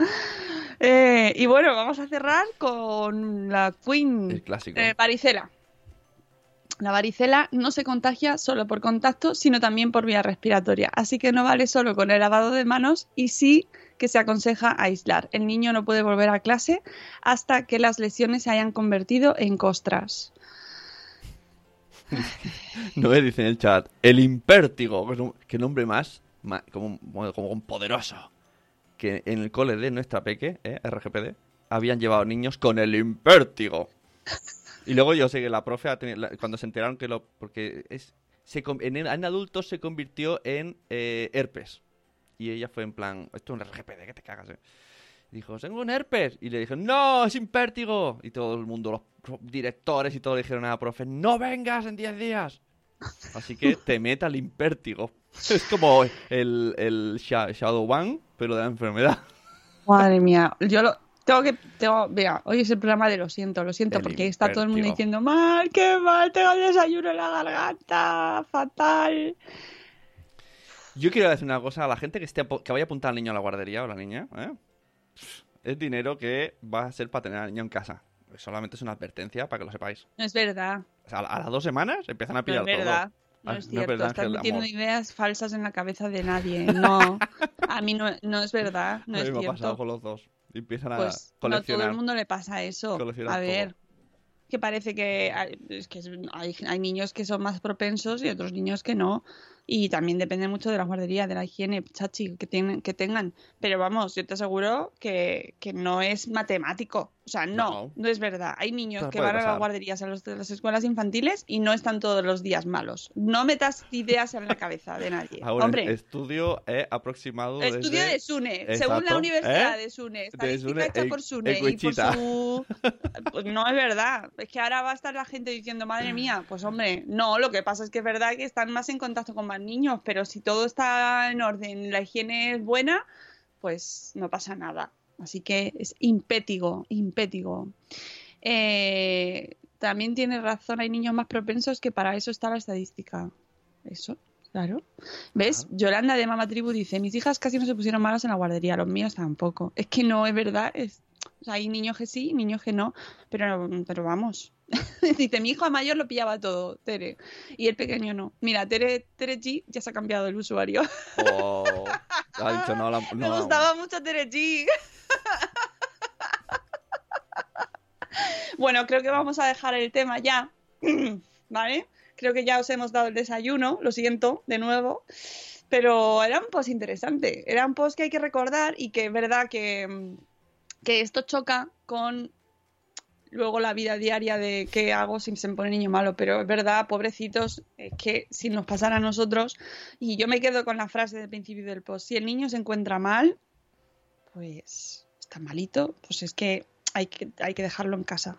Eh, y bueno, vamos a cerrar con la Queen El clásico. eh, varicela. La varicela no se contagia solo por contacto, sino también por vía respiratoria. Así que no vale solo con el lavado de manos y sí que se aconseja aislar. El niño no puede volver a clase hasta que las lesiones se hayan convertido en costras. No me dice en el chat. El impértigo. que nombre más. como, como, poderoso. Que en el cole de nuestra peque, ¿eh? RGPD, habían llevado niños con el impértigo. Y luego yo sé que la profe, cuando se enteraron que lo. Porque es. En, adultos se convirtió en eh, herpes. Y ella fue en plan. Esto es un RGPD, que te cagas, eh. Dijo, tengo un herpes. Y le dijeron, no, es impértigo. Y todo el mundo, los directores y todo le dijeron a la profe, no vengas en 10 días. Así que te meta el impértigo. Es como el, el Sha- Shadow One, pero de la enfermedad. Madre mía, yo lo tengo que tengo, vea, hoy es el programa de lo siento, lo siento, El porque está todo el mundo diciendo mal, qué mal, tengo el desayuno en la garganta, fatal. Yo quiero decir una cosa a la gente que, esté, que vaya a apuntar al niño a la guardería o a la niña. ¿eh? Es dinero que va a ser para tener al niño en casa. Solamente es una advertencia para que lo sepáis. No es verdad, O sea, a las dos semanas empiezan a no pillar es verdad. todo. No Ah, es no es cierto, verdad, estás metiendo ideas falsas en la cabeza de nadie. No, a mí no, no es verdad, no a es mí me ha pasado cierto. con los dos. Y empiezan a Pues no a todo coleccionar. el mundo le pasa eso. coleccionar A ver, que parece que hay, es que hay, hay niños que son más propensos y otros niños que no. Y también depende mucho de la guardería, de la higiene, chachi, que, tienen, que tengan. Pero vamos, yo te aseguro que, que no es matemático. O sea, no, No. no, es verdad. Hay niños Pero que van a pasar. las guarderías, a, los- a las escuelas infantiles y no están todos los días malos. No metas ideas en la cabeza de nadie. Ahora, Hombre, estudio eh, aproximado Estudio desde- de SUNE, según la Exacto. Universidad ¿Eh? de SUNE, De estadística SUNE hecha por SUNE en y por su... Pues no es verdad, es que ahora va a estar la gente diciendo, madre mía, pues hombre, no, lo que pasa es que es verdad que están más en contacto con niños, pero si todo está en orden, la higiene es buena, pues no pasa nada. Así que es impétigo, impétigo. Eh, también tiene razón, hay niños más propensos que para eso está la estadística. Eso, claro. ¿Ves? Yolanda de Mama Tribu dice, mis hijas casi no se pusieron malas en la guardería, los míos tampoco. Es que no es verdad, es... o sea, hay niños que sí, niños que no, pero, pero vamos. dice, mi hijo mayor lo pillaba todo, Tere, y el pequeño no. Mira, Tere, Tere G ya se ha cambiado el usuario. Oh, ha dicho no, la- Me gustaba mucho Tere G. bueno, creo que vamos a dejar el tema ya. ¿Vale? Creo que ya os hemos dado el desayuno, lo siento, de nuevo. Pero era un post interesante. Era un post que hay que recordar y que es verdad que, que esto choca con luego la vida diaria de qué hago si se me pone niño malo. Pero es verdad, pobrecitos, es que si nos pasara a nosotros, y yo me quedo con la frase del principio del post, si el niño se encuentra mal, pues está malito, pues es que hay que, hay que dejarlo en casa.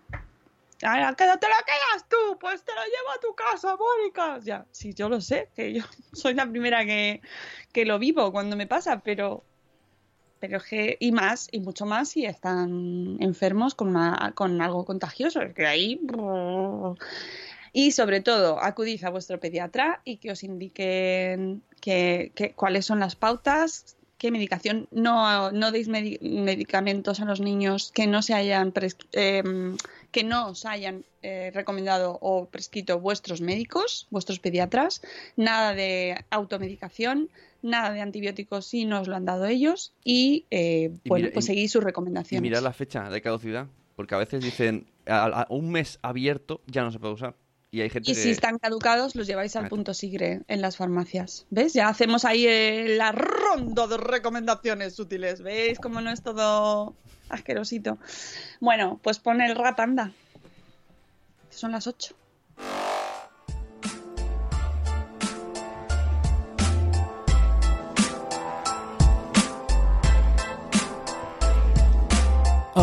Ah, que te lo quedas tú, pues te lo llevo a tu casa, Mónica. Ya, sí, yo lo sé, que yo soy la primera que, que lo vivo cuando me pasa, pero pero es que, y más, y mucho más si están enfermos con, una, con algo contagioso, es que ahí... Y sobre todo, acudid a vuestro pediatra y que os indiquen que, cuáles son las pautas, qué medicación. No, no deis medi- medicamentos a los niños que no se hayan em, que no os hayan eh, recomendado o prescrito vuestros médicos, vuestros pediatras. Nada de automedicación, nada de antibióticos si no os lo han dado ellos y, eh, Y bueno, mira- pues seguid sus Y recomendaciones. mirar la fecha de caducidad, porque a veces dicen a, a un mes abierto ya no se puede usar. Y hay gente Y que... si están caducados, los lleváis al punto sigre en las farmacias. ¿Ves? Ya hacemos ahí eh, la ronda de recomendaciones útiles. ¿Veis cómo no es todo asquerosito? Bueno, pues pon el rap, anda. Son las 8.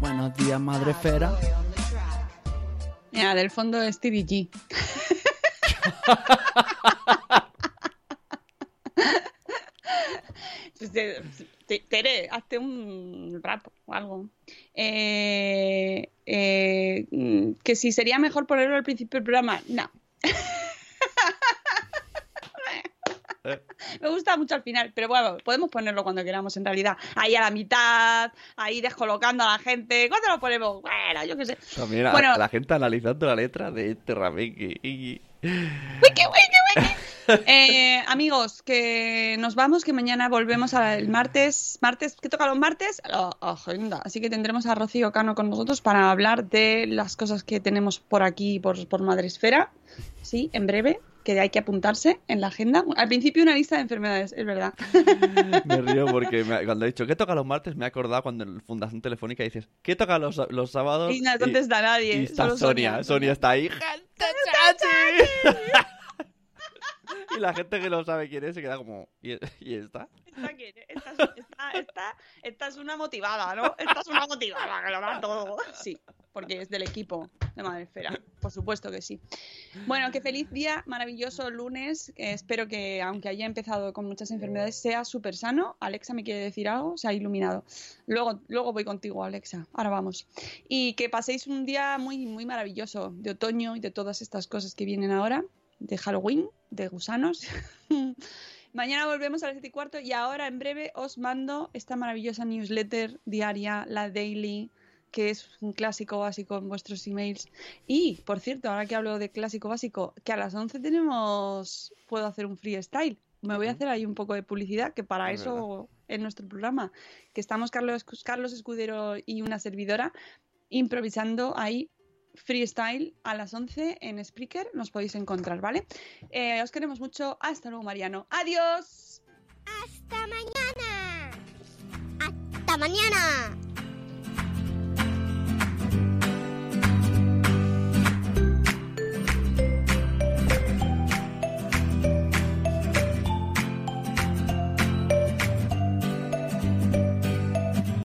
Buenos días, madre esfera. Mira, del fondo es Stevie G. Pues, te- Tere, hazte un rap o algo. Eh, eh, mm, que si sería mejor ponerlo al principio del programa, no. Me gusta mucho al final, pero bueno, podemos ponerlo cuando queramos en realidad. Ahí a la mitad, ahí descolocando a la gente. ¿Cuándo lo ponemos? Bueno, yo qué sé. También la, Bueno. la gente analizando la letra de este Rameque. Y... Eh, amigos, que nos vamos, que mañana volvemos al martes. Martes, ¿qué toca los martes? La agenda. Así que tendremos a Rocío Cano con nosotros para hablar de las cosas que tenemos por aquí, por, por Madresfera. Sí, en breve, que hay que apuntarse en la agenda. Al principio una lista de enfermedades, es verdad. Me río porque me- cuando he dicho ¿qué toca los martes? Me he acordado cuando en Fundación Telefónica dices ¿qué toca los, los sábados? Y no contesta nadie, Y está solo Sonia. Sonia. Sonia está ahí. Y la gente que no sabe quién es se queda como ¿y, y esta? Esta, es? Una motivada, ¿no? Esta es una motivada, que lo da todo. Sí, porque es del equipo. de Madresfera. Por supuesto que sí. Bueno, qué feliz día, maravilloso lunes. Eh, espero que, aunque haya empezado con muchas enfermedades, sea súper sano. Alexa me quiere decir algo, se ha iluminado. Luego, luego voy contigo, Alexa. Ahora vamos. Y que paséis un día muy, muy maravilloso de otoño y de todas estas cosas que vienen ahora, de Halloween, de gusanos. Mañana volvemos a las 7 y cuarto y ahora en breve os mando esta maravillosa newsletter diaria, la daily, que es un clásico básico en vuestros emails. Y, por cierto, ahora que hablo de clásico básico, que a las 11 tenemos, puedo hacer un freestyle. Me voy a hacer ahí un poco de publicidad, que para Es eso es nuestro programa, que estamos Carlos, Carlos Escudero y una servidora improvisando ahí freestyle a las 11 en Spreaker, nos podéis encontrar, ¿vale? Eh, os queremos mucho, hasta luego Mariano, adiós. Hasta mañana. Hasta mañana.